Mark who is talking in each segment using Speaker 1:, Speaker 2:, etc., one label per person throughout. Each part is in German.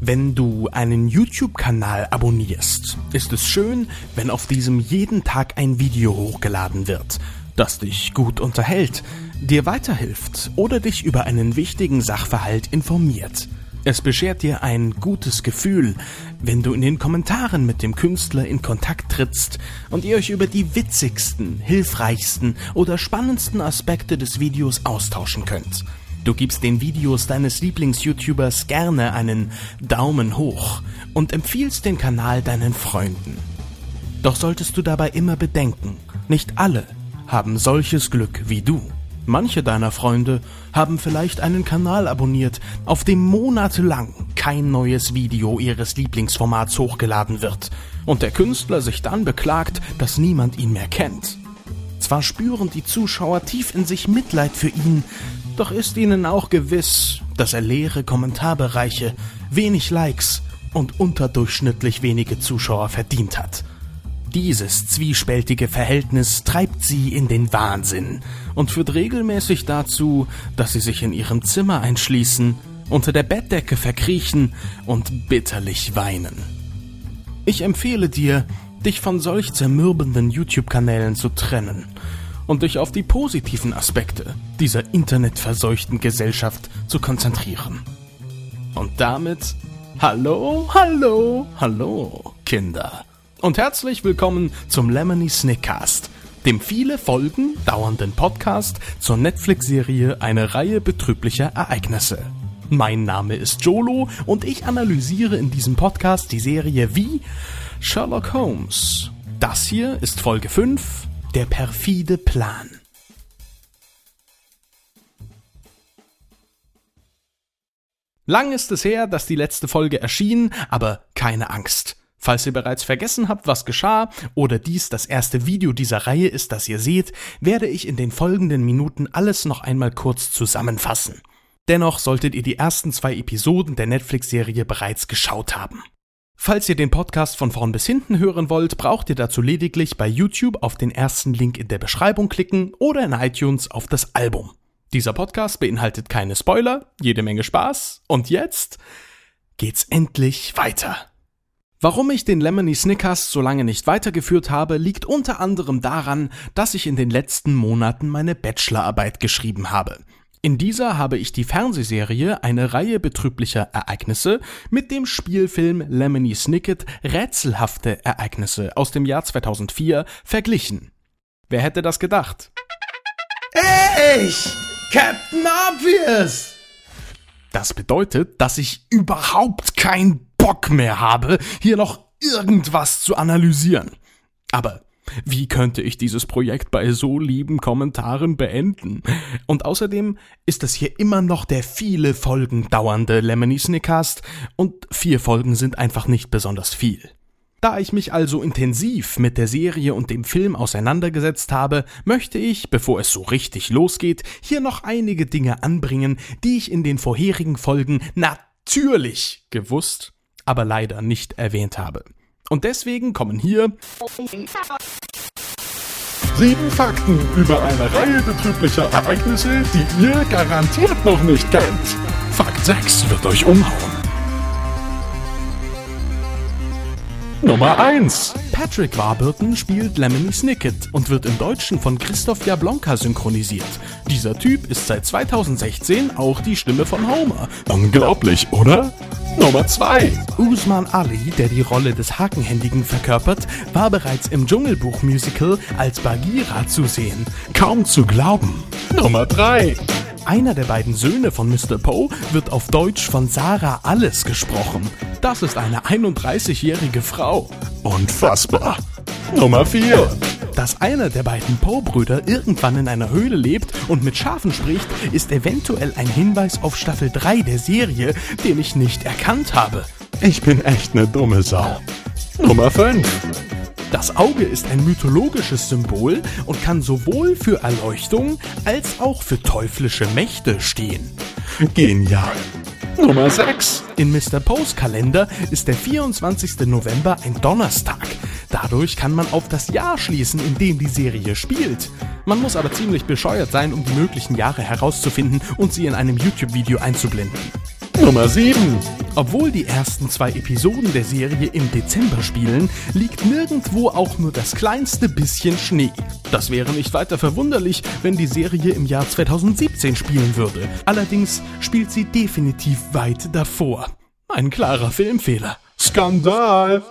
Speaker 1: Wenn du einen YouTube-Kanal abonnierst, ist es schön, wenn auf diesem jeden Tag ein Video hochgeladen wird, das dich gut unterhält, dir weiterhilft oder dich über einen wichtigen Sachverhalt informiert. Es beschert dir ein gutes Gefühl, wenn du in den Kommentaren mit dem Künstler in Kontakt trittst und ihr euch über die witzigsten, hilfreichsten oder spannendsten Aspekte des Videos austauschen könnt. Du gibst den Videos deines Lieblings-YouTubers gerne einen Daumen hoch und empfiehlst den Kanal deinen Freunden. Doch solltest du dabei immer bedenken, nicht alle haben solches Glück wie du. Manche deiner Freunde haben vielleicht einen Kanal abonniert, auf dem monatelang kein neues Video ihres Lieblingsformats hochgeladen wird und der Künstler sich dann beklagt, dass niemand ihn mehr kennt. Zwar spüren die Zuschauer tief in sich Mitleid für ihn, doch ist ihnen auch gewiss, dass er leere Kommentarbereiche, wenig Likes und unterdurchschnittlich wenige Zuschauer verdient hat. Dieses zwiespältige Verhältnis treibt sie in den Wahnsinn und führt regelmäßig dazu, dass sie sich in ihrem Zimmer einschließen, unter der Bettdecke verkriechen und bitterlich weinen. Ich empfehle dir, dich von solch zermürbenden YouTube-Kanälen zu trennen und dich auf die positiven Aspekte dieser internetverseuchten Gesellschaft zu konzentrieren. Und damit hallo, hallo, hallo, Kinder. Und herzlich willkommen zum Lemony Snickcast, dem viele Folgen dauernden Podcast zur Netflix-Serie Eine Reihe betrüblicher Ereignisse. Mein Name ist Jolo und ich analysiere in diesem Podcast die Serie wie Sherlock Holmes. Das hier ist Folge 5 der perfide Plan. Lang ist es her, dass die letzte Folge erschien, aber keine Angst. Falls ihr bereits vergessen habt, was geschah, oder dies das erste Video dieser Reihe ist, das ihr seht, werde ich in den folgenden Minuten alles noch einmal kurz zusammenfassen. Dennoch solltet ihr die ersten zwei Episoden der Netflix-Serie bereits geschaut haben. Falls ihr den Podcast von vorn bis hinten hören wollt, braucht ihr dazu lediglich bei YouTube auf den ersten Link in der Beschreibung klicken oder in iTunes auf das Album. Dieser Podcast beinhaltet keine Spoiler, jede Menge Spaß und jetzt geht's endlich weiter. Warum ich den Lemony Snickers so lange nicht weitergeführt habe, liegt unter anderem daran, dass ich in den letzten Monaten meine Bachelorarbeit geschrieben habe. In dieser habe ich die Fernsehserie Eine Reihe betrüblicher Ereignisse mit dem Spielfilm Lemony Snicket Rätselhafte Ereignisse aus dem Jahr 2004 verglichen. Wer hätte das gedacht?
Speaker 2: Ich, Captain Obvious!
Speaker 1: Das bedeutet, dass ich überhaupt keinen Bock mehr habe, hier noch irgendwas zu analysieren. Aber wie könnte ich dieses Projekt bei so lieben Kommentaren beenden? Und außerdem ist es hier immer noch der viele Folgen dauernde Lemony Snickcast und vier Folgen sind einfach nicht besonders viel. Da ich mich also intensiv mit der Serie und dem Film auseinandergesetzt habe, möchte ich, bevor es so richtig losgeht, hier noch einige Dinge anbringen, die ich in den vorherigen Folgen natürlich gewusst, aber leider nicht erwähnt habe. Und deswegen kommen hier
Speaker 3: sieben Fakten über eine Reihe betrüblicher Ereignisse, die ihr garantiert noch nicht kennt. Fakt 6 wird euch umhauen. Nummer 1.
Speaker 1: Patrick Warburton spielt Lemony Snicket und wird im Deutschen von Christoph Jablonka synchronisiert. Dieser Typ ist seit 2016 auch die Stimme von Homer.
Speaker 3: Unglaublich, oder? Nummer 2.
Speaker 1: Usman Ali, der die Rolle des Hakenhändigen verkörpert, war bereits im Dschungelbuch-Musical als Bagheera zu sehen.
Speaker 3: Kaum zu glauben. Nummer 3.
Speaker 1: Einer der beiden Söhne von Mr. Poe wird auf Deutsch von Sarah Alles gesprochen. Das ist eine 31-jährige Frau.
Speaker 3: Unfassbar. Nummer 4.
Speaker 1: Dass einer der beiden Poe-Brüder irgendwann in einer Höhle lebt und mit Schafen spricht, ist eventuell ein Hinweis auf Staffel 3 der Serie, den ich nicht erkannt habe.
Speaker 3: Ich bin echt eine dumme Sau. Nummer 5.
Speaker 1: Das Auge ist ein mythologisches Symbol und kann sowohl für Erleuchtung als auch für teuflische Mächte stehen.
Speaker 3: Genial. Nummer 6.
Speaker 1: In Mr. Poes Kalender ist der 24. November ein Donnerstag. Dadurch kann man auf das Jahr schließen, in dem die Serie spielt. Man muss aber ziemlich bescheuert sein, um die möglichen Jahre herauszufinden und sie in einem YouTube-Video einzublenden.
Speaker 3: Nummer 7.
Speaker 1: Obwohl die ersten zwei Episoden der Serie im Dezember spielen, liegt nirgendwo auch nur das kleinste bisschen Schnee. Das wäre nicht weiter verwunderlich, wenn die Serie im Jahr 2017 spielen würde. Allerdings spielt sie definitiv weit davor. Ein klarer Filmfehler.
Speaker 3: Skandal!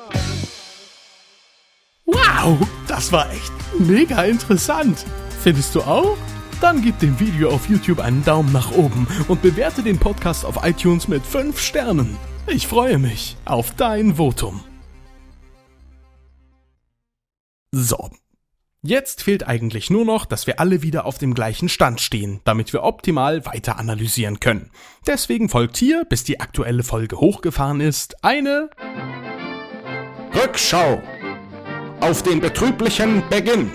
Speaker 1: Wow, das war echt mega interessant. Findest du auch? Dann gib dem Video auf YouTube einen Daumen nach oben und bewerte den Podcast auf iTunes mit 5 Sternen. Ich freue mich auf dein Votum. So. Jetzt fehlt eigentlich nur noch, dass wir alle wieder auf dem gleichen Stand stehen, damit wir optimal weiter analysieren können. Deswegen folgt hier, bis die aktuelle Folge hochgefahren ist, eine
Speaker 4: Rückschau auf den betrüblichen Beginn.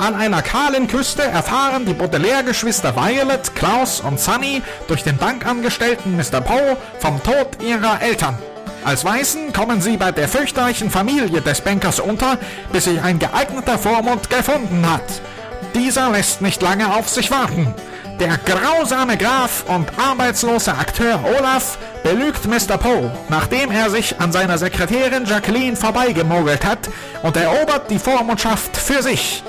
Speaker 4: An einer kahlen Küste erfahren die Baudelaire-Geschwister Violet, Klaus und Sunny durch den Bankangestellten Mr. Poe vom Tod ihrer Eltern. Als Weißen kommen sie bei der fürchterlichen Familie des Bankers unter, bis sich ein geeigneter Vormund gefunden hat. Dieser lässt nicht lange auf sich warten. Der grausame Graf und arbeitslose Akteur Olaf belügt Mr. Poe, nachdem er sich an seiner Sekretärin Jacqueline vorbeigemogelt hat und erobert die Vormundschaft für sich.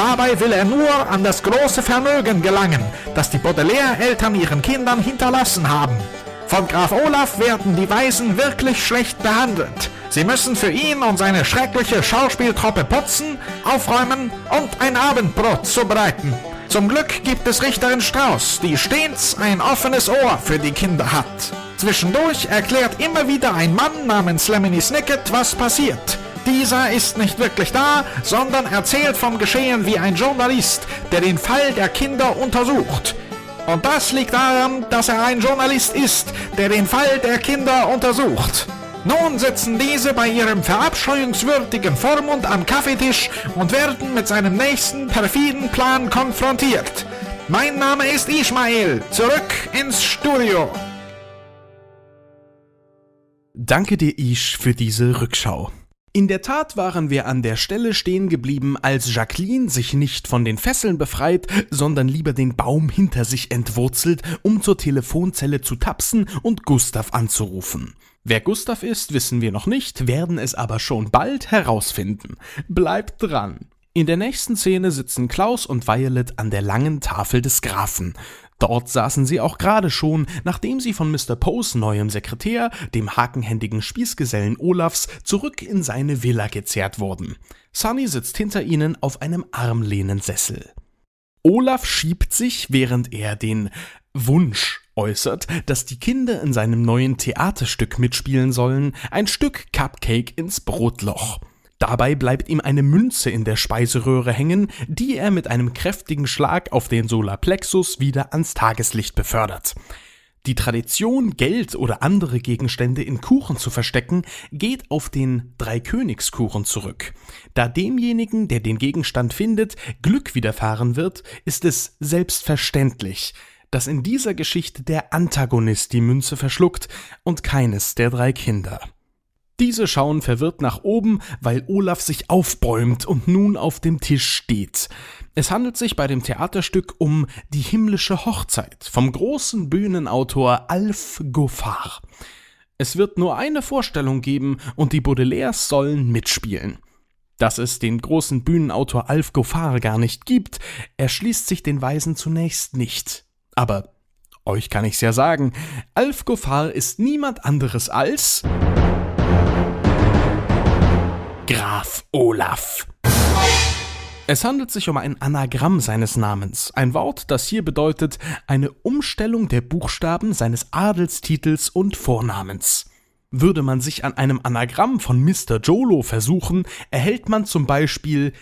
Speaker 4: Dabei will er nur an das große Vermögen gelangen, das die Baudelaire-Eltern ihren Kindern hinterlassen haben. Von Graf Olaf werden die Weisen wirklich schlecht behandelt. Sie müssen für ihn und seine schreckliche Schauspieltruppe putzen, aufräumen und ein Abendbrot zubereiten. Zum Glück gibt es Richterin Strauß, die stets ein offenes Ohr für die Kinder hat. Zwischendurch erklärt immer wieder ein Mann namens Lemony Snicket, was passiert. Dieser ist nicht wirklich da, sondern erzählt vom Geschehen wie ein Journalist, der den Fall der Kinder untersucht. Und das liegt daran, dass er ein Journalist ist, der den Fall der Kinder untersucht. Nun sitzen diese bei ihrem verabscheuungswürdigen Vormund am Kaffeetisch und werden mit seinem nächsten perfiden Plan konfrontiert. Mein Name ist Ismail. Zurück ins Studio.
Speaker 1: Danke dir, Ish, für diese Rückschau. In der Tat waren wir an der Stelle stehen geblieben, als Jacqueline sich nicht von den Fesseln befreit, sondern lieber den Baum hinter sich entwurzelt, um zur Telefonzelle zu tapsen und Gustav anzurufen. Wer Gustav ist, wissen wir noch nicht, werden es aber schon bald herausfinden. Bleibt dran! In der nächsten Szene sitzen Klaus und Violet an der langen Tafel des Grafen. Dort saßen sie auch gerade schon, nachdem sie von Mr. Poes neuem Sekretär, dem hakenhändigen Spießgesellen Olafs, zurück in seine Villa gezerrt wurden. Sunny sitzt hinter ihnen auf einem Armlehnensessel. Olaf schiebt sich, während er den Wunsch äußert, dass die Kinder in seinem neuen Theaterstück mitspielen sollen, ein Stück Cupcake ins Brotloch. Dabei bleibt ihm eine Münze in der Speiseröhre hängen, die er mit einem kräftigen Schlag auf den Solarplexus wieder ans Tageslicht befördert. Die Tradition, Geld oder andere Gegenstände in Kuchen zu verstecken, geht auf den Dreikönigskuchen zurück. Da demjenigen, der den Gegenstand findet, Glück widerfahren wird, ist es selbstverständlich, dass in dieser Geschichte der Antagonist die Münze verschluckt und keines der drei Kinder. Diese schauen verwirrt nach oben, weil Olaf sich aufbäumt und nun auf dem Tisch steht. Es handelt sich bei dem Theaterstück um Die himmlische Hochzeit vom großen Bühnenautor Alf Goffard. Es wird nur eine Vorstellung geben und die Baudelaires sollen mitspielen. Dass es den großen Bühnenautor Alf Goffard gar nicht gibt, erschließt sich den Weisen zunächst nicht. Aber euch kann ich's ja sagen, Alf Goffard ist niemand anderes als Graf Olaf. Es handelt sich um ein Anagramm seines Namens, ein Wort, das hier bedeutet eine Umstellung der Buchstaben seines Adelstitels und Vornamens. Würde man sich an einem Anagramm von Mr. Jolo versuchen, erhält man zum Beispiel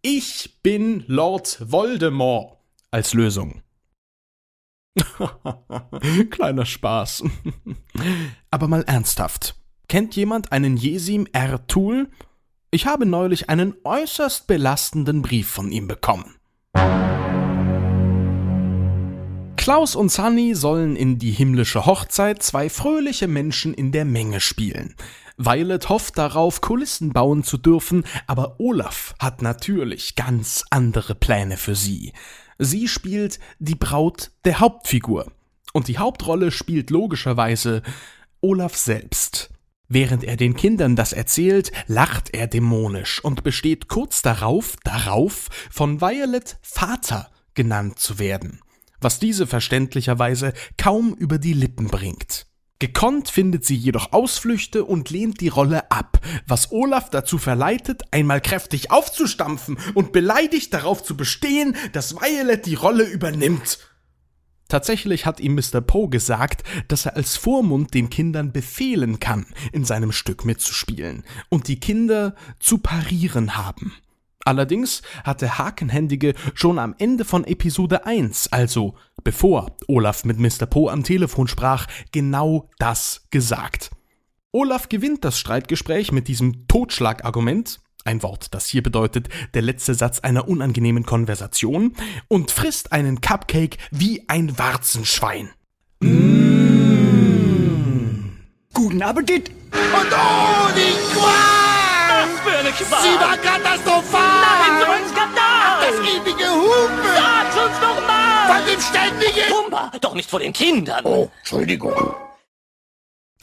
Speaker 1: Ich bin Lord Voldemort als Lösung. Kleiner Spaß. Aber mal ernsthaft. Kennt jemand einen Jesim R. Ich habe neulich einen äußerst belastenden Brief von ihm bekommen. Klaus und Sunny sollen in die himmlische Hochzeit zwei fröhliche Menschen in der Menge spielen. Violet hofft darauf, Kulissen bauen zu dürfen, aber Olaf hat natürlich ganz andere Pläne für sie. Sie spielt die Braut der Hauptfigur. Und die Hauptrolle spielt logischerweise Olaf selbst. Während er den Kindern das erzählt, lacht er dämonisch und besteht kurz darauf, darauf, von Violet Vater genannt zu werden, was diese verständlicherweise kaum über die Lippen bringt. Gekonnt findet sie jedoch Ausflüchte und lehnt die Rolle ab, was Olaf dazu verleitet, einmal kräftig aufzustampfen und beleidigt darauf zu bestehen, dass Violet die Rolle übernimmt. Tatsächlich hat ihm Mr. Poe gesagt, dass er als Vormund den Kindern befehlen kann, in seinem Stück mitzuspielen und die Kinder zu parieren haben. Allerdings hatte Hakenhändige schon am Ende von Episode 1, also bevor Olaf mit Mr. Poe am Telefon sprach, genau das gesagt. Olaf gewinnt das Streitgespräch mit diesem Totschlagargument, ein Wort, das hier bedeutet der letzte Satz einer unangenehmen Konversation, und frisst einen Cupcake wie ein Warzenschwein.
Speaker 5: Mmh. Guten Appetit!
Speaker 2: Und oh, die Qual!
Speaker 6: Was für eine Qual!
Speaker 2: Sie war katastrophal!
Speaker 6: Nein, so ein Skandal!
Speaker 2: Das ewige Hupen!
Speaker 6: Sag's uns doch mal!
Speaker 2: Von dem ständigen...
Speaker 6: Pumba, doch nicht vor den Kindern!
Speaker 2: Oh, Entschuldigung.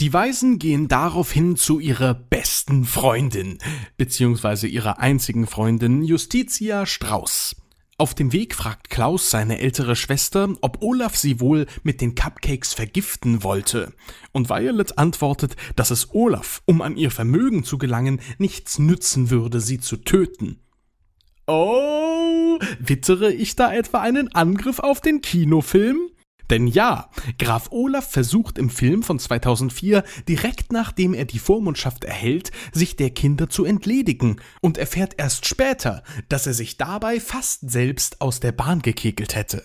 Speaker 1: Die Weisen gehen daraufhin zu ihrer besten Freundin, beziehungsweise ihrer einzigen Freundin Justitia Strauß. Auf dem Weg fragt Klaus seine ältere Schwester, ob Olaf sie wohl mit den Cupcakes vergiften wollte. Und Violet antwortet, dass es Olaf, um an ihr Vermögen zu gelangen, nichts nützen würde, sie zu töten. Oh, wittere ich da etwa einen Angriff auf den Kinofilm? Denn ja, Graf Olaf versucht im Film von 2004 direkt nachdem er die Vormundschaft erhält, sich der Kinder zu entledigen und erfährt erst später, dass er sich dabei fast selbst aus der Bahn gekegelt hätte.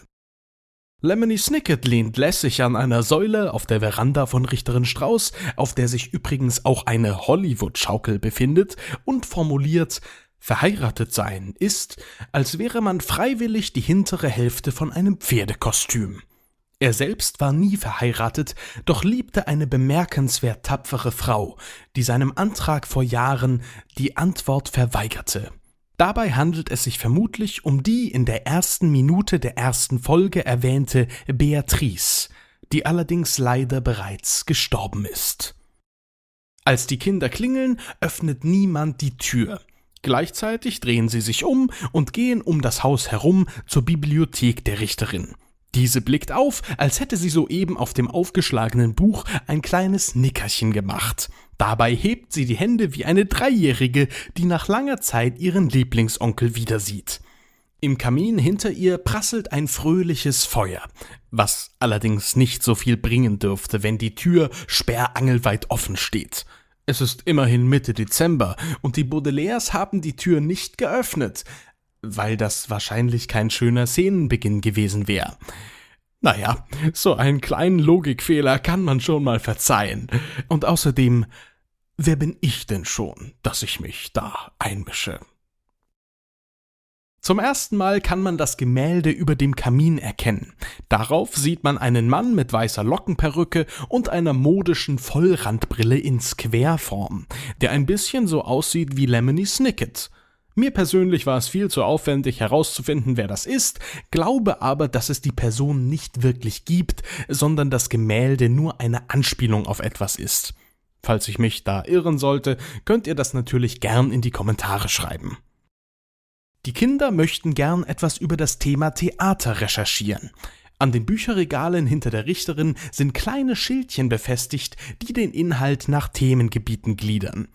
Speaker 1: Lemony Snicket lehnt lässig an einer Säule auf der Veranda von Richterin Strauß, auf der sich übrigens auch eine Hollywood-Schaukel befindet, und formuliert, verheiratet sein ist, als wäre man freiwillig die hintere Hälfte von einem Pferdekostüm. Er selbst war nie verheiratet, doch liebte eine bemerkenswert tapfere Frau, die seinem Antrag vor Jahren die Antwort verweigerte. Dabei handelt es sich vermutlich um die in der ersten Minute der ersten Folge erwähnte Beatrice, die allerdings leider bereits gestorben ist. Als die Kinder klingeln, öffnet niemand die Tür. Gleichzeitig drehen sie sich um und gehen um das Haus herum zur Bibliothek der Richterin. Diese blickt auf, als hätte sie soeben auf dem aufgeschlagenen Buch ein kleines Nickerchen gemacht. Dabei hebt sie die Hände wie eine Dreijährige, die nach langer Zeit ihren Lieblingsonkel wieder sieht. Im Kamin hinter ihr prasselt ein fröhliches Feuer, was allerdings nicht so viel bringen dürfte, wenn die Tür sperrangelweit offen steht. Es ist immerhin Mitte Dezember und die Baudelaires haben die Tür nicht geöffnet weil das wahrscheinlich kein schöner Szenenbeginn gewesen wäre. Naja, so einen kleinen Logikfehler kann man schon mal verzeihen. Und außerdem, wer bin ich denn schon, dass ich mich da einmische? Zum ersten Mal kann man das Gemälde über dem Kamin erkennen. Darauf sieht man einen Mann mit weißer Lockenperücke und einer modischen Vollrandbrille in Squareform, der ein bisschen so aussieht wie Lemony Snicket. Mir persönlich war es viel zu aufwendig herauszufinden, wer das ist, glaube aber, dass es die Person nicht wirklich gibt, sondern das Gemälde nur eine Anspielung auf etwas ist. Falls ich mich da irren sollte, könnt ihr das natürlich gern in die Kommentare schreiben. Die Kinder möchten gern etwas über das Thema Theater recherchieren. An den Bücherregalen hinter der Richterin sind kleine Schildchen befestigt, die den Inhalt nach Themengebieten gliedern.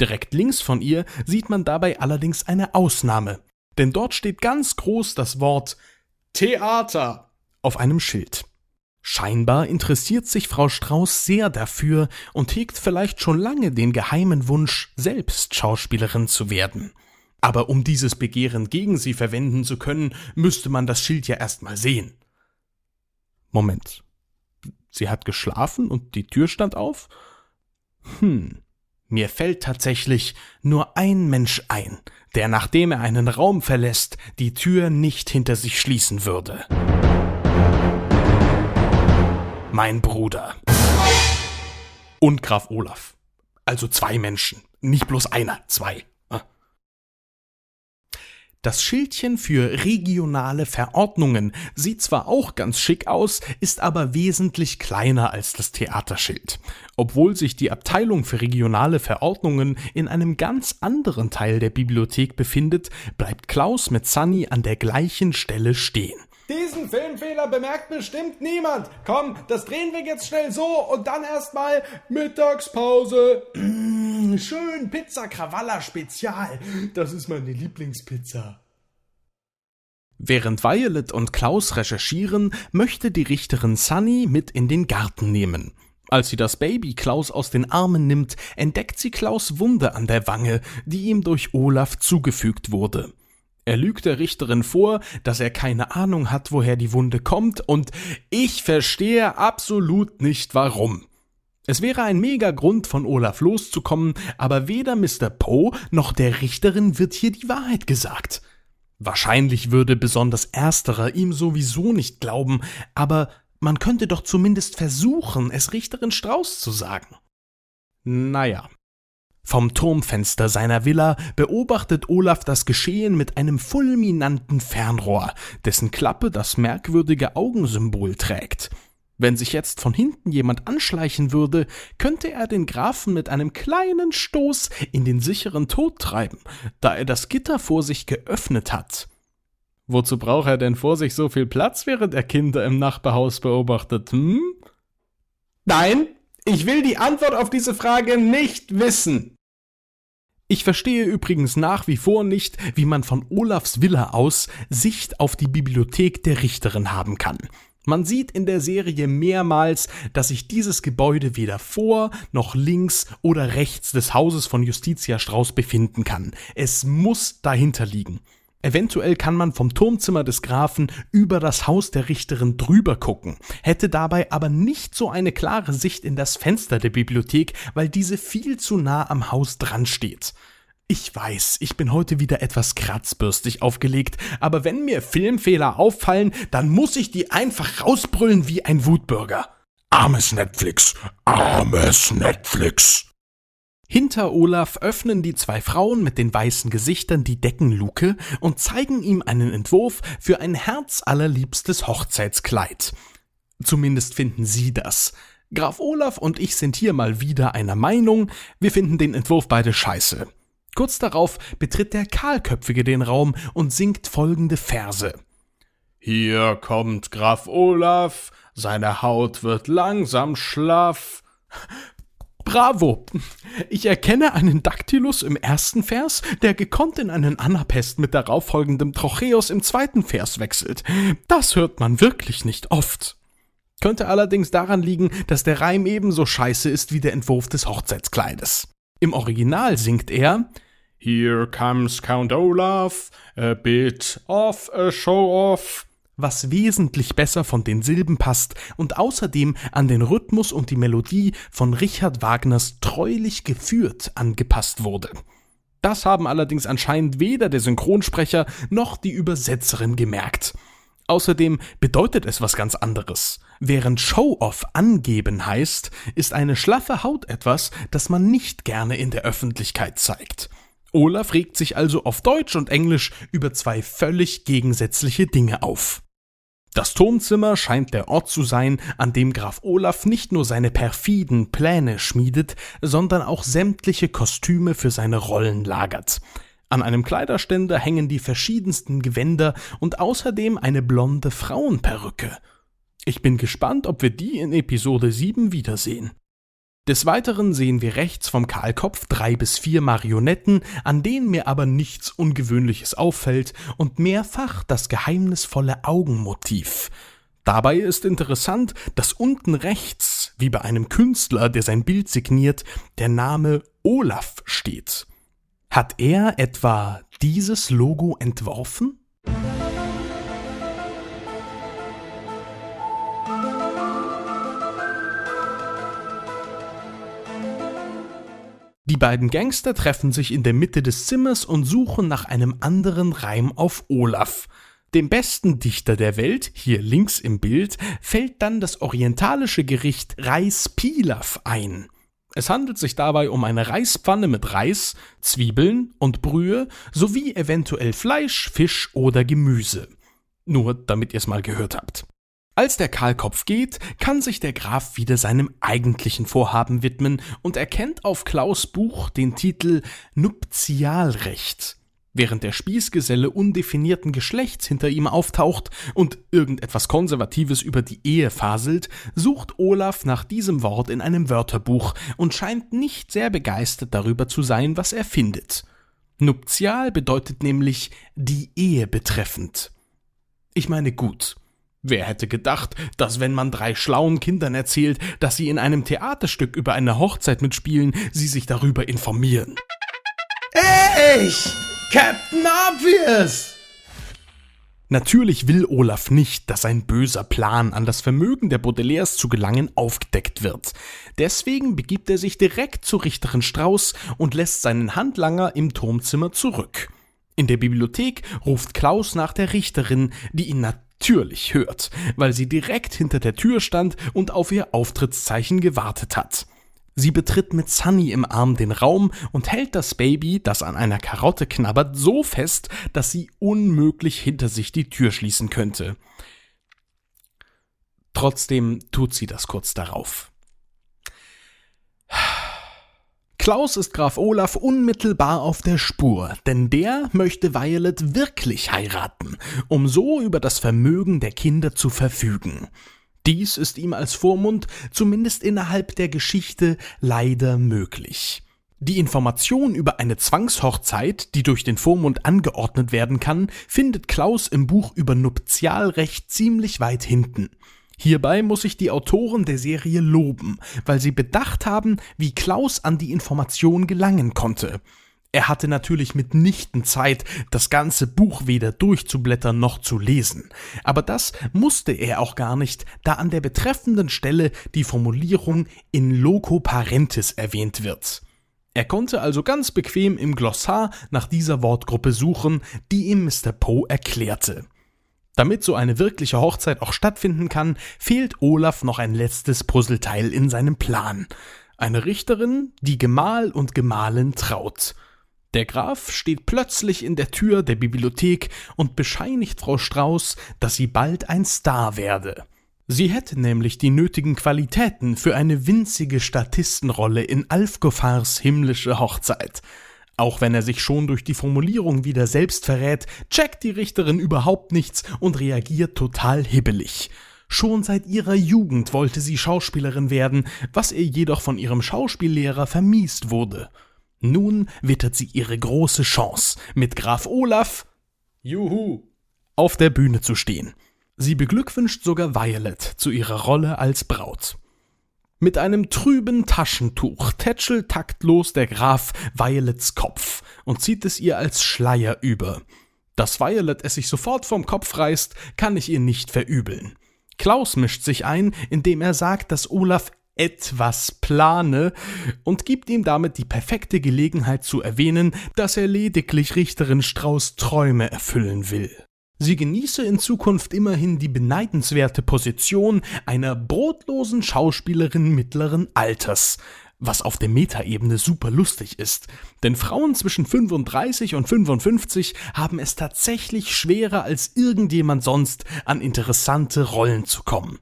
Speaker 1: Direkt links von ihr sieht man dabei allerdings eine Ausnahme, denn dort steht ganz groß das Wort Theater auf einem Schild. Scheinbar interessiert sich Frau Strauß sehr dafür und hegt vielleicht schon lange den geheimen Wunsch, selbst Schauspielerin zu werden. Aber um dieses Begehren gegen sie verwenden zu können, müsste man das Schild ja erstmal sehen. Moment. Sie hat geschlafen und die Tür stand auf? Hm. Mir fällt tatsächlich nur ein Mensch ein, der nachdem er einen Raum verlässt, die Tür nicht hinter sich schließen würde. Mein Bruder. Und Graf Olaf. Also zwei Menschen. Nicht bloß einer, zwei. Das Schildchen für regionale Verordnungen sieht zwar auch ganz schick aus, ist aber wesentlich kleiner als das Theaterschild. Obwohl sich die Abteilung für regionale Verordnungen in einem ganz anderen Teil der Bibliothek befindet, bleibt Klaus mit Sunny an der gleichen Stelle stehen.
Speaker 7: Diesen Filmfehler bemerkt bestimmt niemand. Komm, das drehen wir jetzt schnell so und dann erstmal Mittagspause.
Speaker 5: Schön Pizza Cravalla Spezial. Das ist meine Lieblingspizza.
Speaker 1: Während Violet und Klaus recherchieren, möchte die Richterin Sunny mit in den Garten nehmen. Als sie das Baby Klaus aus den Armen nimmt, entdeckt sie Klaus Wunde an der Wange, die ihm durch Olaf zugefügt wurde. Er lügt der Richterin vor, dass er keine Ahnung hat, woher die Wunde kommt, und ich verstehe absolut nicht warum. Es wäre ein mega Grund, von Olaf loszukommen, aber weder Mr. Poe noch der Richterin wird hier die Wahrheit gesagt. Wahrscheinlich würde besonders ersterer ihm sowieso nicht glauben, aber man könnte doch zumindest versuchen, es Richterin Strauß zu sagen. Naja. Vom Turmfenster seiner Villa beobachtet Olaf das Geschehen mit einem fulminanten Fernrohr, dessen Klappe das merkwürdige Augensymbol trägt. Wenn sich jetzt von hinten jemand anschleichen würde, könnte er den Grafen mit einem kleinen Stoß in den sicheren Tod treiben, da er das Gitter vor sich geöffnet hat. Wozu braucht er denn vor sich so viel Platz, während er Kinder im Nachbarhaus beobachtet, hm?
Speaker 7: Nein, ich will die Antwort auf diese Frage nicht wissen.
Speaker 1: Ich verstehe übrigens nach wie vor nicht, wie man von Olafs Villa aus Sicht auf die Bibliothek der Richterin haben kann. Man sieht in der Serie mehrmals, dass sich dieses Gebäude weder vor noch links oder rechts des Hauses von Justitia Strauß befinden kann. Es muss dahinter liegen. Eventuell kann man vom Turmzimmer des Grafen über das Haus der Richterin drüber gucken, hätte dabei aber nicht so eine klare Sicht in das Fenster der Bibliothek, weil diese viel zu nah am Haus dran steht. Ich weiß, ich bin heute wieder etwas kratzbürstig aufgelegt, aber wenn mir Filmfehler auffallen, dann muss ich die einfach rausbrüllen wie ein Wutbürger.
Speaker 3: Armes Netflix, armes Netflix.
Speaker 1: Hinter Olaf öffnen die zwei Frauen mit den weißen Gesichtern die Deckenluke und zeigen ihm einen Entwurf für ein herzallerliebstes Hochzeitskleid. Zumindest finden sie das. Graf Olaf und ich sind hier mal wieder einer Meinung, wir finden den Entwurf beide scheiße. Kurz darauf betritt der Kahlköpfige den Raum und singt folgende Verse.
Speaker 7: Hier kommt Graf Olaf, seine Haut wird langsam schlaff.
Speaker 1: Bravo! Ich erkenne einen Dactylus im ersten Vers, der gekonnt in einen Anapest mit darauffolgendem Trocheus im zweiten Vers wechselt. Das hört man wirklich nicht oft. Könnte allerdings daran liegen, dass der Reim ebenso scheiße ist wie der Entwurf des Hochzeitskleides. Im Original singt er
Speaker 7: Here comes Count Olaf, a bit of a show off
Speaker 1: was wesentlich besser von den Silben passt und außerdem an den Rhythmus und die Melodie von Richard Wagners Treulich geführt angepasst wurde. Das haben allerdings anscheinend weder der Synchronsprecher noch die Übersetzerin gemerkt. Außerdem bedeutet es was ganz anderes. Während Show-off angeben heißt, ist eine schlaffe Haut etwas, das man nicht gerne in der Öffentlichkeit zeigt. Olaf regt sich also auf Deutsch und Englisch über zwei völlig gegensätzliche Dinge auf. Das Turmzimmer scheint der Ort zu sein, an dem Graf Olaf nicht nur seine perfiden Pläne schmiedet, sondern auch sämtliche Kostüme für seine Rollen lagert. An einem Kleiderständer hängen die verschiedensten Gewänder und außerdem eine blonde Frauenperücke. Ich bin gespannt, ob wir die in Episode 7 wiedersehen. Des Weiteren sehen wir rechts vom Kahlkopf drei bis vier Marionetten, an denen mir aber nichts Ungewöhnliches auffällt und mehrfach das geheimnisvolle Augenmotiv. Dabei ist interessant, dass unten rechts, wie bei einem Künstler, der sein Bild signiert, der Name Olaf steht. Hat er etwa dieses Logo entworfen? Die beiden Gangster treffen sich in der Mitte des Zimmers und suchen nach einem anderen Reim auf Olaf. Dem besten Dichter der Welt, hier links im Bild, fällt dann das orientalische Gericht Reis Pilaf ein. Es handelt sich dabei um eine Reispfanne mit Reis, Zwiebeln und Brühe sowie eventuell Fleisch, Fisch oder Gemüse. Nur damit ihr es mal gehört habt. Als der Kahlkopf geht, kann sich der Graf wieder seinem eigentlichen Vorhaben widmen und erkennt auf Klaus Buch den Titel Nuptialrecht. Während der Spießgeselle undefinierten Geschlechts hinter ihm auftaucht und irgendetwas Konservatives über die Ehe faselt, sucht Olaf nach diesem Wort in einem Wörterbuch und scheint nicht sehr begeistert darüber zu sein, was er findet. Nuptial bedeutet nämlich die Ehe betreffend. Ich meine gut. Wer hätte gedacht, dass wenn man drei schlauen Kindern erzählt, dass sie in einem Theaterstück über eine Hochzeit mitspielen, sie sich darüber informieren.
Speaker 5: Ich, Captain Obvious!
Speaker 1: Natürlich will Olaf nicht, dass ein böser Plan, an das Vermögen der Baudelaires zu gelangen, aufgedeckt wird. Deswegen begibt er sich direkt zur Richterin Strauß und lässt seinen Handlanger im Turmzimmer zurück. In der Bibliothek ruft Klaus nach der Richterin, die ihn natürlich hört, weil sie direkt hinter der Tür stand und auf ihr Auftrittszeichen gewartet hat. Sie betritt mit Sunny im Arm den Raum und hält das Baby, das an einer Karotte knabbert, so fest, dass sie unmöglich hinter sich die Tür schließen könnte. Trotzdem tut sie das kurz darauf. Klaus ist Graf Olaf unmittelbar auf der Spur, denn der möchte Violet wirklich heiraten, um so über das Vermögen der Kinder zu verfügen. Dies ist ihm als Vormund zumindest innerhalb der Geschichte leider möglich. Die Information über eine Zwangshochzeit, die durch den Vormund angeordnet werden kann, findet Klaus im Buch über Nuptialrecht ziemlich weit hinten. Hierbei muss ich die Autoren der Serie loben, weil sie bedacht haben, wie Klaus an die Information gelangen konnte. Er hatte natürlich mitnichten Zeit, das ganze Buch weder durchzublättern noch zu lesen. Aber das musste er auch gar nicht, da an der betreffenden Stelle die Formulierung in loco parentis erwähnt wird. Er konnte also ganz bequem im Glossar nach dieser Wortgruppe suchen, die ihm Mr. Poe erklärte. Damit so eine wirkliche Hochzeit auch stattfinden kann, fehlt Olaf noch ein letztes Puzzleteil in seinem Plan. Eine Richterin, die Gemahl und Gemahlin traut. Der Graf steht plötzlich in der Tür der Bibliothek und bescheinigt Frau Strauß, dass sie bald ein Star werde. Sie hätte nämlich die nötigen Qualitäten für eine winzige Statistenrolle in Alfgofars himmlische Hochzeit. Auch wenn er sich schon durch die Formulierung wieder selbst verrät, checkt die Richterin überhaupt nichts und reagiert total hibbelig. Schon seit ihrer Jugend wollte sie Schauspielerin werden, was ihr jedoch von ihrem Schauspiellehrer vermiest wurde. Nun wittert sie ihre große Chance, mit Graf Olaf Juhu auf der Bühne zu stehen. Sie beglückwünscht sogar Violet zu ihrer Rolle als Braut. Mit einem trüben Taschentuch tätschelt taktlos der Graf Violets Kopf und zieht es ihr als Schleier über. Dass Violet es sich sofort vom Kopf reißt, kann ich ihr nicht verübeln. Klaus mischt sich ein, indem er sagt, dass Olaf etwas plane und gibt ihm damit die perfekte Gelegenheit zu erwähnen, dass er lediglich Richterin Strauß Träume erfüllen will. Sie genieße in Zukunft immerhin die beneidenswerte Position einer brotlosen Schauspielerin mittleren Alters, was auf der Metaebene super lustig ist, denn Frauen zwischen 35 und 55 haben es tatsächlich schwerer als irgendjemand sonst an interessante Rollen zu kommen.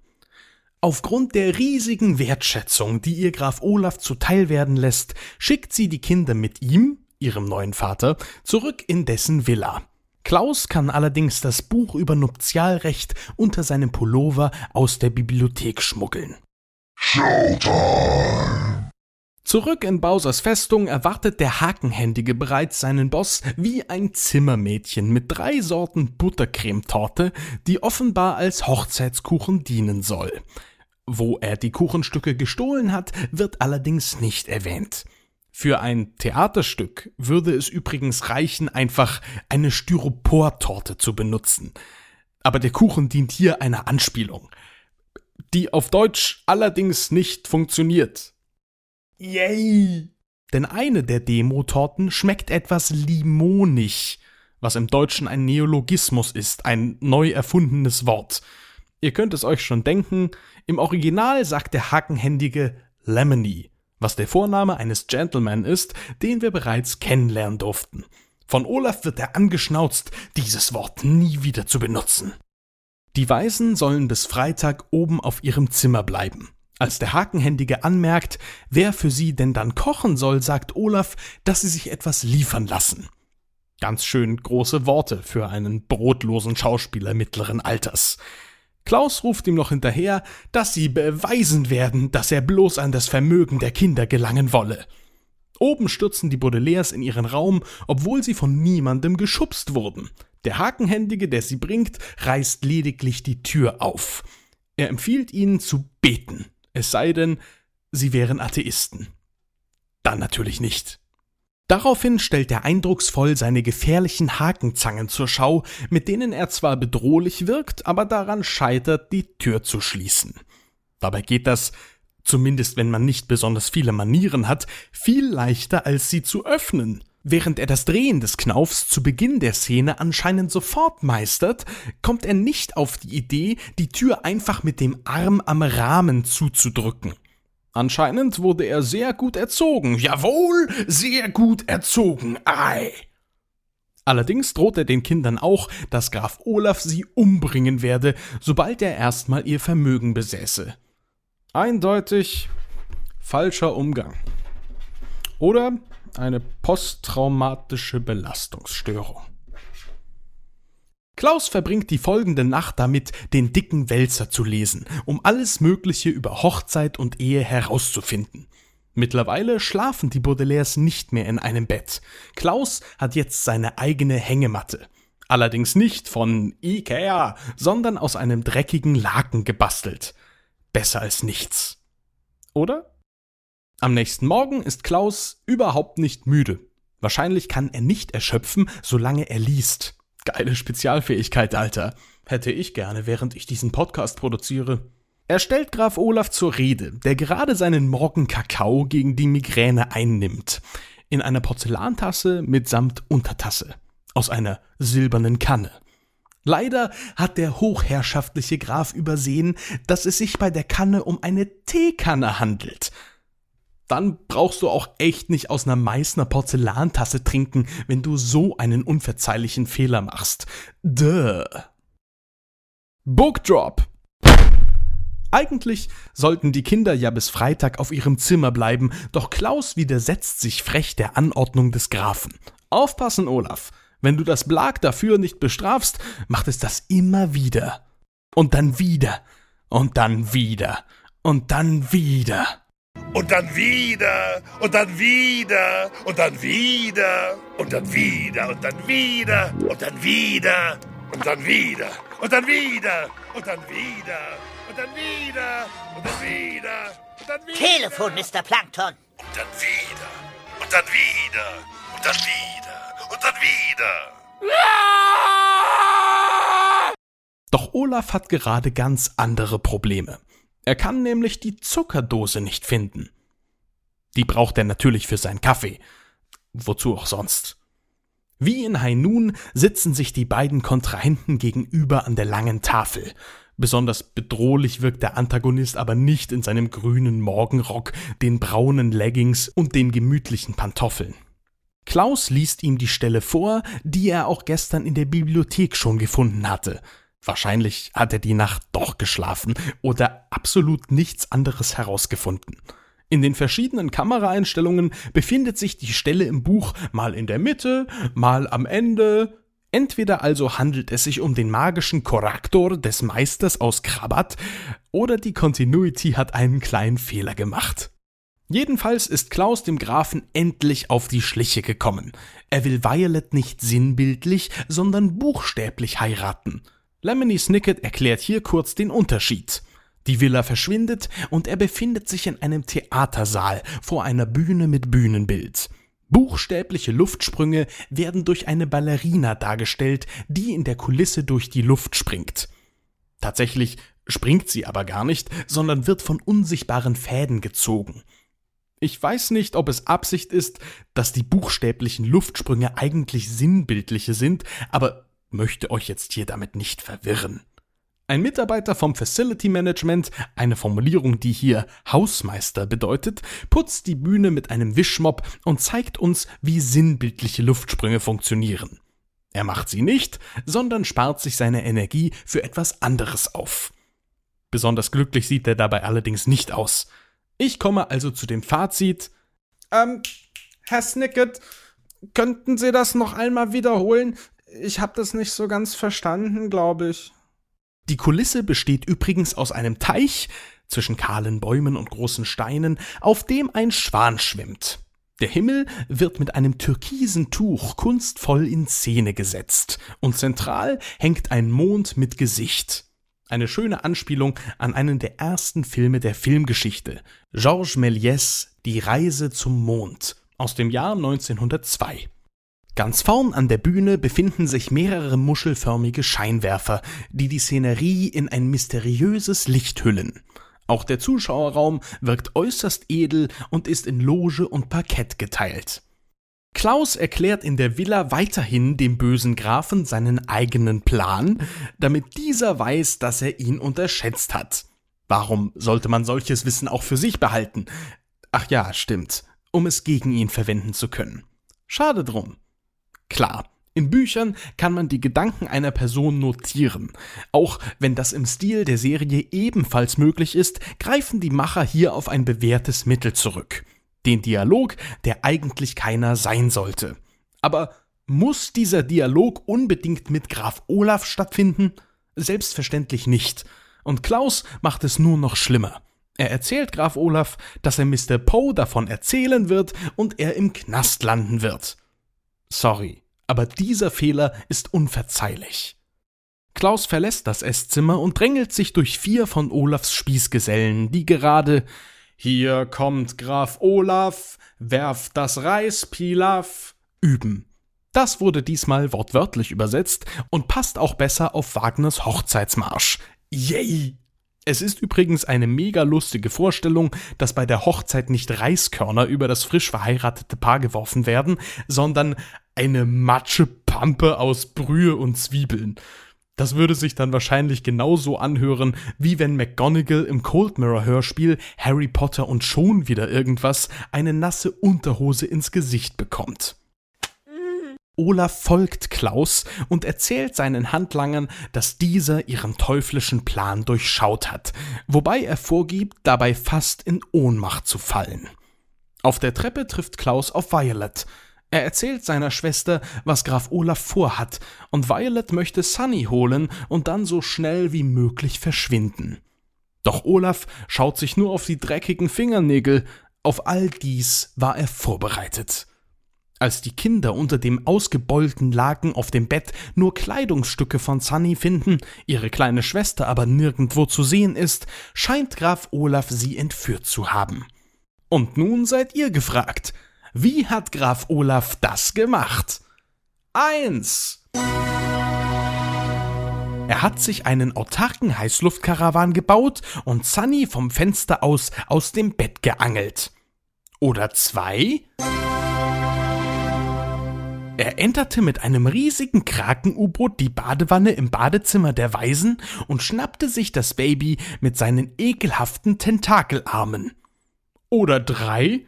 Speaker 1: Aufgrund der riesigen Wertschätzung, die ihr Graf Olaf zuteil werden lässt, schickt sie die Kinder mit ihm, ihrem neuen Vater, zurück in dessen Villa. Klaus kann allerdings das Buch über Nuptialrecht unter seinem Pullover aus der Bibliothek schmuggeln. Showtime! Zurück in Bowsers Festung erwartet der Hakenhändige bereits seinen Boss wie ein Zimmermädchen mit drei Sorten Buttercremetorte, die offenbar als Hochzeitskuchen dienen soll. Wo er die Kuchenstücke gestohlen hat, wird allerdings nicht erwähnt. Für ein Theaterstück würde es übrigens reichen, einfach eine Styroportorte zu benutzen. Aber der Kuchen dient hier einer Anspielung, die auf Deutsch allerdings nicht funktioniert. Yay! Denn eine der Demo-Torten schmeckt etwas limonig, was im Deutschen ein Neologismus ist, ein neu erfundenes Wort. Ihr könnt es euch schon denken, im Original sagt der Hakenhändige Lemony was der Vorname eines Gentleman ist, den wir bereits kennenlernen durften. Von Olaf wird er angeschnauzt, dieses Wort nie wieder zu benutzen. Die Weisen sollen bis Freitag oben auf ihrem Zimmer bleiben. Als der Hakenhändige anmerkt, wer für sie denn dann kochen soll, sagt Olaf, dass sie sich etwas liefern lassen. Ganz schön große Worte für einen brotlosen Schauspieler mittleren Alters. Klaus ruft ihm noch hinterher, dass sie beweisen werden, dass er bloß an das Vermögen der Kinder gelangen wolle. Oben stürzen die Baudelaires in ihren Raum, obwohl sie von niemandem geschubst wurden. Der Hakenhändige, der sie bringt, reißt lediglich die Tür auf. Er empfiehlt ihnen zu beten, es sei denn, sie wären Atheisten. Dann natürlich nicht. Daraufhin stellt er eindrucksvoll seine gefährlichen Hakenzangen zur Schau, mit denen er zwar bedrohlich wirkt, aber daran scheitert, die Tür zu schließen. Dabei geht das, zumindest wenn man nicht besonders viele Manieren hat, viel leichter als sie zu öffnen. Während er das Drehen des Knaufs zu Beginn der Szene anscheinend sofort meistert, kommt er nicht auf die Idee, die Tür einfach mit dem Arm am Rahmen zuzudrücken. Anscheinend wurde er sehr gut erzogen. Jawohl, sehr gut erzogen. Ei. Allerdings droht er den Kindern auch, dass Graf Olaf sie umbringen werde, sobald er erstmal ihr Vermögen besäße. Eindeutig falscher Umgang. Oder eine posttraumatische Belastungsstörung. Klaus verbringt die folgende Nacht damit, den dicken Wälzer zu lesen, um alles Mögliche über Hochzeit und Ehe herauszufinden. Mittlerweile schlafen die Baudelaires nicht mehr in einem Bett. Klaus hat jetzt seine eigene Hängematte. Allerdings nicht von Ikea, sondern aus einem dreckigen Laken gebastelt. Besser als nichts. Oder? Am nächsten Morgen ist Klaus überhaupt nicht müde. Wahrscheinlich kann er nicht erschöpfen, solange er liest. Geile Spezialfähigkeit, Alter. Hätte ich gerne, während ich diesen Podcast produziere. Er stellt Graf Olaf zur Rede, der gerade seinen Morgenkakao gegen die Migräne einnimmt. In einer Porzellantasse mitsamt Untertasse. Aus einer silbernen Kanne. Leider hat der hochherrschaftliche Graf übersehen, dass es sich bei der Kanne um eine Teekanne handelt dann brauchst du auch echt nicht aus einer Meißner Porzellantasse trinken, wenn du so einen unverzeihlichen Fehler machst. Duh. Bookdrop. Eigentlich sollten die Kinder ja bis Freitag auf ihrem Zimmer bleiben, doch Klaus widersetzt sich frech der Anordnung des Grafen. Aufpassen, Olaf. Wenn du das Blag dafür nicht bestrafst, macht es das immer wieder. Und dann wieder. Und dann wieder. Und dann wieder.
Speaker 2: Und dann wieder. Und dann wieder. Und dann wieder. Und dann wieder. Und dann wieder. Und dann wieder. Und dann wieder. Und dann wieder. Und dann wieder. Und dann wieder. Und dann wieder. Und dann wieder.
Speaker 6: Telefon, Mr. Plankton.
Speaker 2: Und dann wieder. Und dann wieder. Und dann wieder. Und dann wieder.
Speaker 1: Doch Olaf hat gerade ganz andere Probleme. Er kann nämlich die Zuckerdose nicht finden. Die braucht er natürlich für seinen Kaffee. Wozu auch sonst. Wie in Hainun sitzen sich die beiden Kontrahenten gegenüber an der langen Tafel. Besonders bedrohlich wirkt der Antagonist aber nicht in seinem grünen Morgenrock, den braunen Leggings und den gemütlichen Pantoffeln. Klaus liest ihm die Stelle vor, die er auch gestern in der Bibliothek schon gefunden hatte. Wahrscheinlich hat er die Nacht doch geschlafen oder absolut nichts anderes herausgefunden. In den verschiedenen Kameraeinstellungen befindet sich die Stelle im Buch mal in der Mitte, mal am Ende. Entweder also handelt es sich um den magischen Korrektor des Meisters aus Krabat, oder die Continuity hat einen kleinen Fehler gemacht. Jedenfalls ist Klaus dem Grafen endlich auf die Schliche gekommen. Er will Violet nicht sinnbildlich, sondern buchstäblich heiraten. Lemony Snicket erklärt hier kurz den Unterschied. Die Villa verschwindet und er befindet sich in einem Theatersaal vor einer Bühne mit Bühnenbild. Buchstäbliche Luftsprünge werden durch eine Ballerina dargestellt, die in der Kulisse durch die Luft springt. Tatsächlich springt sie aber gar nicht, sondern wird von unsichtbaren Fäden gezogen. Ich weiß nicht, ob es Absicht ist, dass die buchstäblichen Luftsprünge eigentlich sinnbildliche sind, aber möchte euch jetzt hier damit nicht verwirren. Ein Mitarbeiter vom Facility Management, eine Formulierung, die hier Hausmeister bedeutet, putzt die Bühne mit einem Wischmopp und zeigt uns, wie sinnbildliche Luftsprünge funktionieren. Er macht sie nicht, sondern spart sich seine Energie für etwas anderes auf. Besonders glücklich sieht er dabei allerdings nicht aus. Ich komme also zu dem Fazit.
Speaker 7: Ähm, Herr Snicket, könnten Sie das noch einmal wiederholen? Ich habe das nicht so ganz verstanden, glaube ich.
Speaker 1: Die Kulisse besteht übrigens aus einem Teich zwischen kahlen Bäumen und großen Steinen, auf dem ein Schwan schwimmt. Der Himmel wird mit einem türkisen Tuch kunstvoll in Szene gesetzt, und zentral hängt ein Mond mit Gesicht. Eine schöne Anspielung an einen der ersten Filme der Filmgeschichte, Georges Méliès Die Reise zum Mond aus dem Jahr 1902. Ganz vorn an der Bühne befinden sich mehrere muschelförmige Scheinwerfer, die die Szenerie in ein mysteriöses Licht hüllen. Auch der Zuschauerraum wirkt äußerst edel und ist in Loge und Parkett geteilt. Klaus erklärt in der Villa weiterhin dem bösen Grafen seinen eigenen Plan, damit dieser weiß, dass er ihn unterschätzt hat. Warum sollte man solches Wissen auch für sich behalten? Ach ja, stimmt, um es gegen ihn verwenden zu können. Schade drum. Klar, in Büchern kann man die Gedanken einer Person notieren. Auch wenn das im Stil der Serie ebenfalls möglich ist, greifen die Macher hier auf ein bewährtes Mittel zurück. Den Dialog, der eigentlich keiner sein sollte. Aber muss dieser Dialog unbedingt mit Graf Olaf stattfinden? Selbstverständlich nicht. Und Klaus macht es nur noch schlimmer. Er erzählt Graf Olaf, dass er Mr. Poe davon erzählen wird und er im Knast landen wird. Sorry, aber dieser Fehler ist unverzeihlich. Klaus verlässt das Esszimmer und drängelt sich durch vier von Olafs Spießgesellen, die gerade Hier kommt Graf Olaf, werft das Reispilaf üben. Das wurde diesmal wortwörtlich übersetzt und passt auch besser auf Wagners Hochzeitsmarsch. Yay! Es ist übrigens eine mega lustige Vorstellung, dass bei der Hochzeit nicht Reiskörner über das frisch verheiratete Paar geworfen werden, sondern eine Matschepampe aus Brühe und Zwiebeln. Das würde sich dann wahrscheinlich genauso anhören, wie wenn McGonagall im Cold Mirror Hörspiel Harry Potter und schon wieder irgendwas eine nasse Unterhose ins Gesicht bekommt. Olaf folgt Klaus und erzählt seinen Handlangern, dass dieser ihren teuflischen Plan durchschaut hat, wobei er vorgibt, dabei fast in Ohnmacht zu fallen. Auf der Treppe trifft Klaus auf Violet. Er erzählt seiner Schwester, was Graf Olaf vorhat, und Violet möchte Sunny holen und dann so schnell wie möglich verschwinden. Doch Olaf schaut sich nur auf die dreckigen Fingernägel, auf all dies war er vorbereitet. Als die Kinder unter dem ausgebeulten Laken auf dem Bett nur Kleidungsstücke von Sunny finden, ihre kleine Schwester aber nirgendwo zu sehen ist, scheint Graf Olaf sie entführt zu haben. Und nun seid ihr gefragt. Wie hat Graf Olaf das gemacht? Eins. Er hat sich einen autarken Heißluftkarawan gebaut und Sunny vom Fenster aus aus dem Bett geangelt. Oder zwei? Er enterte mit einem riesigen Kraken-U-Boot die Badewanne im Badezimmer der Waisen und schnappte sich das Baby mit seinen ekelhaften Tentakelarmen. Oder drei?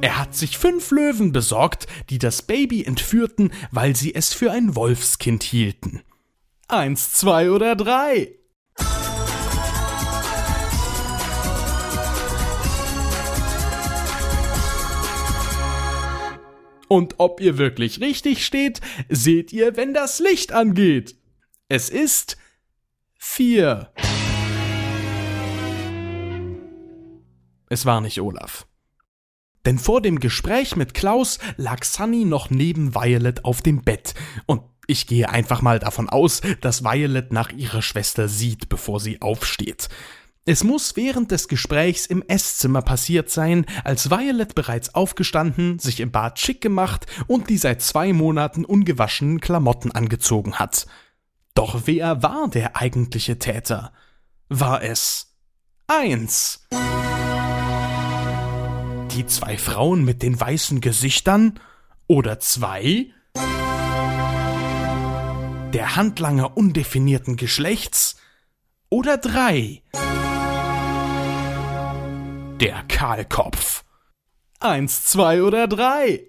Speaker 1: Er hat sich fünf Löwen besorgt, die das Baby entführten, weil sie es für ein Wolfskind hielten. Eins, zwei oder drei? Und ob ihr wirklich richtig steht, seht ihr, wenn das Licht angeht. Es ist vier. Es war nicht Olaf. Denn vor dem Gespräch mit Klaus lag Sunny noch neben Violet auf dem Bett und ich gehe einfach mal davon aus, dass Violet nach ihrer Schwester sieht, bevor sie aufsteht. Es muss während des Gesprächs im Esszimmer passiert sein, als Violet bereits aufgestanden, sich im Bad schick gemacht und die seit zwei Monaten ungewaschenen Klamotten angezogen hat. Doch wer war der eigentliche Täter? War es eins? Die zwei Frauen mit den weißen Gesichtern? Oder zwei? der Handlanger undefinierten Geschlechts oder drei, der Kahlkopf. Eins, zwei oder drei.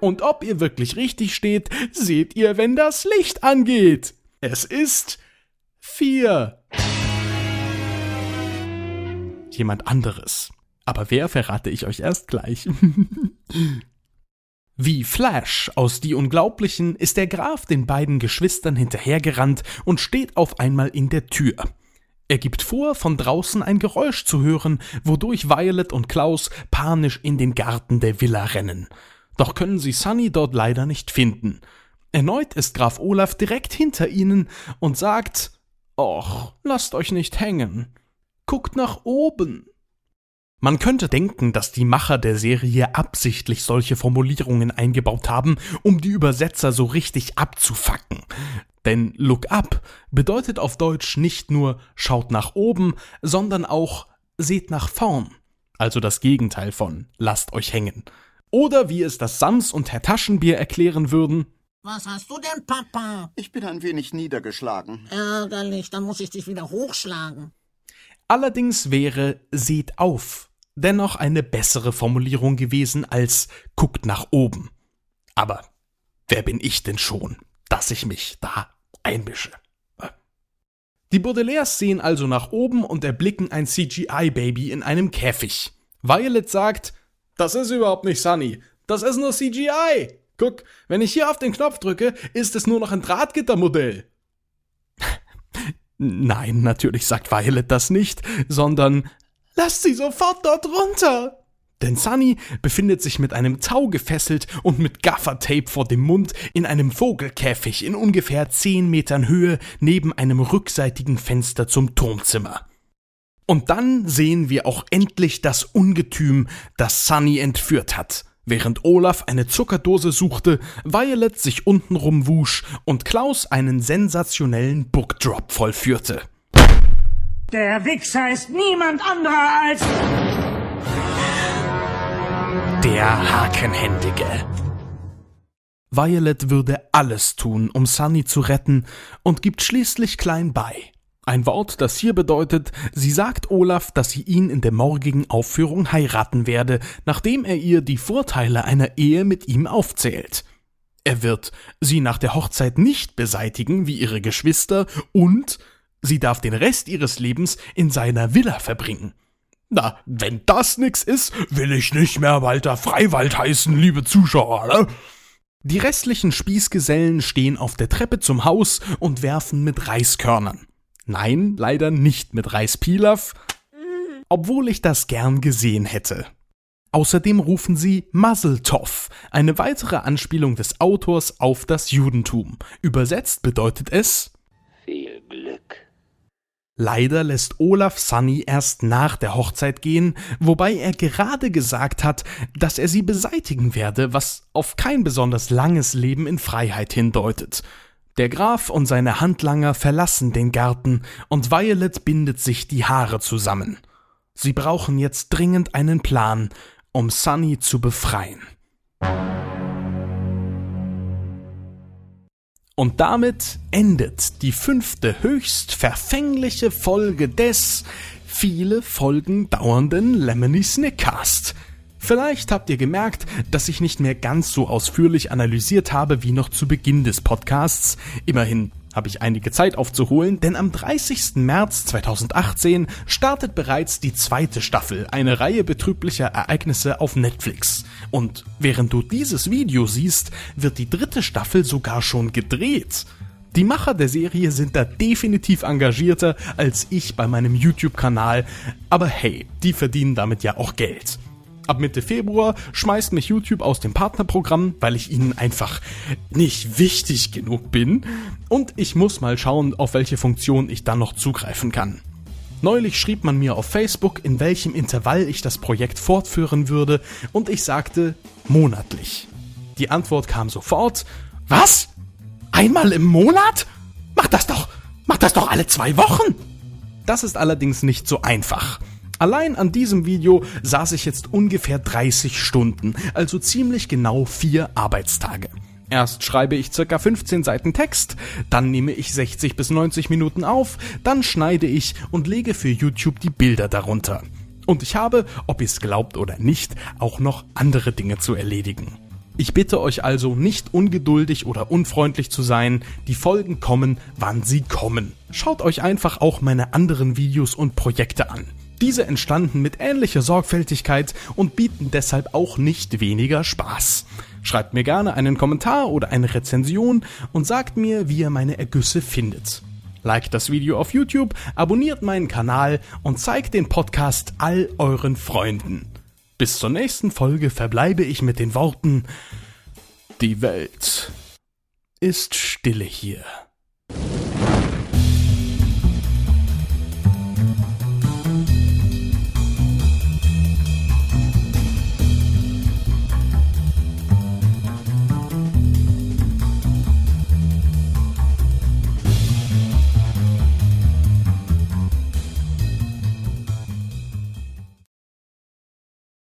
Speaker 1: Und ob ihr wirklich richtig steht, seht ihr, wenn das Licht angeht. Es ist vier. Jemand anderes. Aber wer verrate ich euch erst gleich. Wie Flash aus Die Unglaublichen ist der Graf den beiden Geschwistern hinterhergerannt und steht auf einmal in der Tür. Er gibt vor, von draußen ein Geräusch zu hören, wodurch Violet und Klaus panisch in den Garten der Villa rennen. Doch können sie Sunny dort leider nicht finden. Erneut ist Graf Olaf direkt hinter ihnen und sagt, Och, lasst euch nicht hängen. Guckt nach oben. Man könnte denken, dass die Macher der Serie absichtlich solche Formulierungen eingebaut haben, um die Übersetzer so richtig abzufacken. Denn Look up bedeutet auf Deutsch nicht nur schaut nach oben, sondern auch seht nach vorn. Also das Gegenteil von lasst euch hängen. Oder wie es das Sams und Herr Taschenbier erklären würden,
Speaker 8: Was hast du denn, Papa?
Speaker 9: Ich bin ein wenig niedergeschlagen.
Speaker 8: Ärgerlich, dann muss ich dich wieder hochschlagen.
Speaker 1: Allerdings wäre seht auf dennoch eine bessere Formulierung gewesen als guckt nach oben. Aber wer bin ich denn schon, dass ich mich da einmische? Die Baudelaires sehen also nach oben und erblicken ein CGI-Baby in einem Käfig. Violet sagt, das ist überhaupt nicht Sunny, das ist nur CGI. Guck, wenn ich hier auf den Knopf drücke, ist es nur noch ein Drahtgittermodell. Nein, natürlich sagt Violet das nicht, sondern lasst sie sofort dort runter. Denn Sunny befindet sich mit einem Tau gefesselt und mit Gaffertape vor dem Mund in einem Vogelkäfig in ungefähr 10 Metern Höhe neben einem rückseitigen Fenster zum Turmzimmer. Und dann sehen wir auch endlich das Ungetüm, das Sunny entführt hat. Während Olaf eine Zuckerdose suchte, Violet sich untenrum wusch und Klaus einen sensationellen Bookdrop vollführte.
Speaker 10: Der Wichser ist niemand anderer als
Speaker 1: Der Hakenhändige. Violet würde alles tun, um Sunny zu retten und gibt schließlich klein bei. Ein Wort, das hier bedeutet, sie sagt Olaf, dass sie ihn in der morgigen Aufführung heiraten werde, nachdem er ihr die Vorteile einer Ehe mit ihm aufzählt. Er wird sie nach der Hochzeit nicht beseitigen wie ihre Geschwister und sie darf den Rest ihres Lebens in seiner Villa verbringen. Na, wenn das nix ist, will ich nicht mehr Walter Freiwald heißen, liebe Zuschauer, ne? Die restlichen Spießgesellen stehen auf der Treppe zum Haus und werfen mit Reiskörnern. Nein, leider nicht mit Reispilaf, obwohl ich das gern gesehen hätte. Außerdem rufen sie Mazeltov, eine weitere Anspielung des Autors auf das Judentum. Übersetzt bedeutet es
Speaker 6: Viel Glück.
Speaker 1: Leider lässt Olaf Sunny erst nach der Hochzeit gehen, wobei er gerade gesagt hat, dass er sie beseitigen werde, was auf kein besonders langes Leben in Freiheit hindeutet. Der Graf und seine Handlanger verlassen den Garten und Violet bindet sich die Haare zusammen. Sie brauchen jetzt dringend einen Plan, um Sunny zu befreien. Und damit endet die fünfte höchst verfängliche Folge des viele Folgen dauernden Lemony Snickcast. Vielleicht habt ihr gemerkt, dass ich nicht mehr ganz so ausführlich analysiert habe wie noch zu Beginn des Podcasts. Immerhin habe ich einige Zeit aufzuholen, denn am 30. März 2018 startet bereits die zweite Staffel, eine Reihe betrüblicher Ereignisse auf Netflix. Und während du dieses Video siehst, wird die dritte Staffel sogar schon gedreht. Die Macher der Serie sind da definitiv engagierter als ich bei meinem YouTube-Kanal, aber hey, die verdienen damit ja auch Geld. Ab Mitte Februar schmeißt mich YouTube aus dem Partnerprogramm, weil ich ihnen einfach nicht wichtig genug bin. Und ich muss mal schauen, auf welche Funktion ich dann noch zugreifen kann. Neulich schrieb man mir auf Facebook, in welchem Intervall ich das Projekt fortführen würde, und ich sagte monatlich. Die Antwort kam sofort. Was? Einmal im Monat? Mach das doch! Mach das doch alle zwei Wochen! Das ist allerdings nicht so einfach. Allein an diesem Video saß ich jetzt ungefähr 30 Stunden, also ziemlich genau vier Arbeitstage. Erst schreibe ich circa 15 Seiten Text, dann nehme ich 60 bis 90 Minuten auf, dann schneide ich und lege für YouTube die Bilder darunter. Und ich habe, ob ihr es glaubt oder nicht, auch noch andere Dinge zu erledigen. Ich bitte euch also nicht ungeduldig oder unfreundlich zu sein, die Folgen kommen, wann sie kommen. Schaut euch einfach auch meine anderen Videos und Projekte an. Diese entstanden mit ähnlicher Sorgfältigkeit und bieten deshalb auch nicht weniger Spaß. Schreibt mir gerne einen Kommentar oder eine Rezension und sagt mir, wie ihr meine Ergüsse findet. Liked das Video auf YouTube, abonniert meinen Kanal und zeigt den Podcast all euren Freunden. Bis zur nächsten Folge verbleibe ich mit den Worten Die Welt ist stille hier.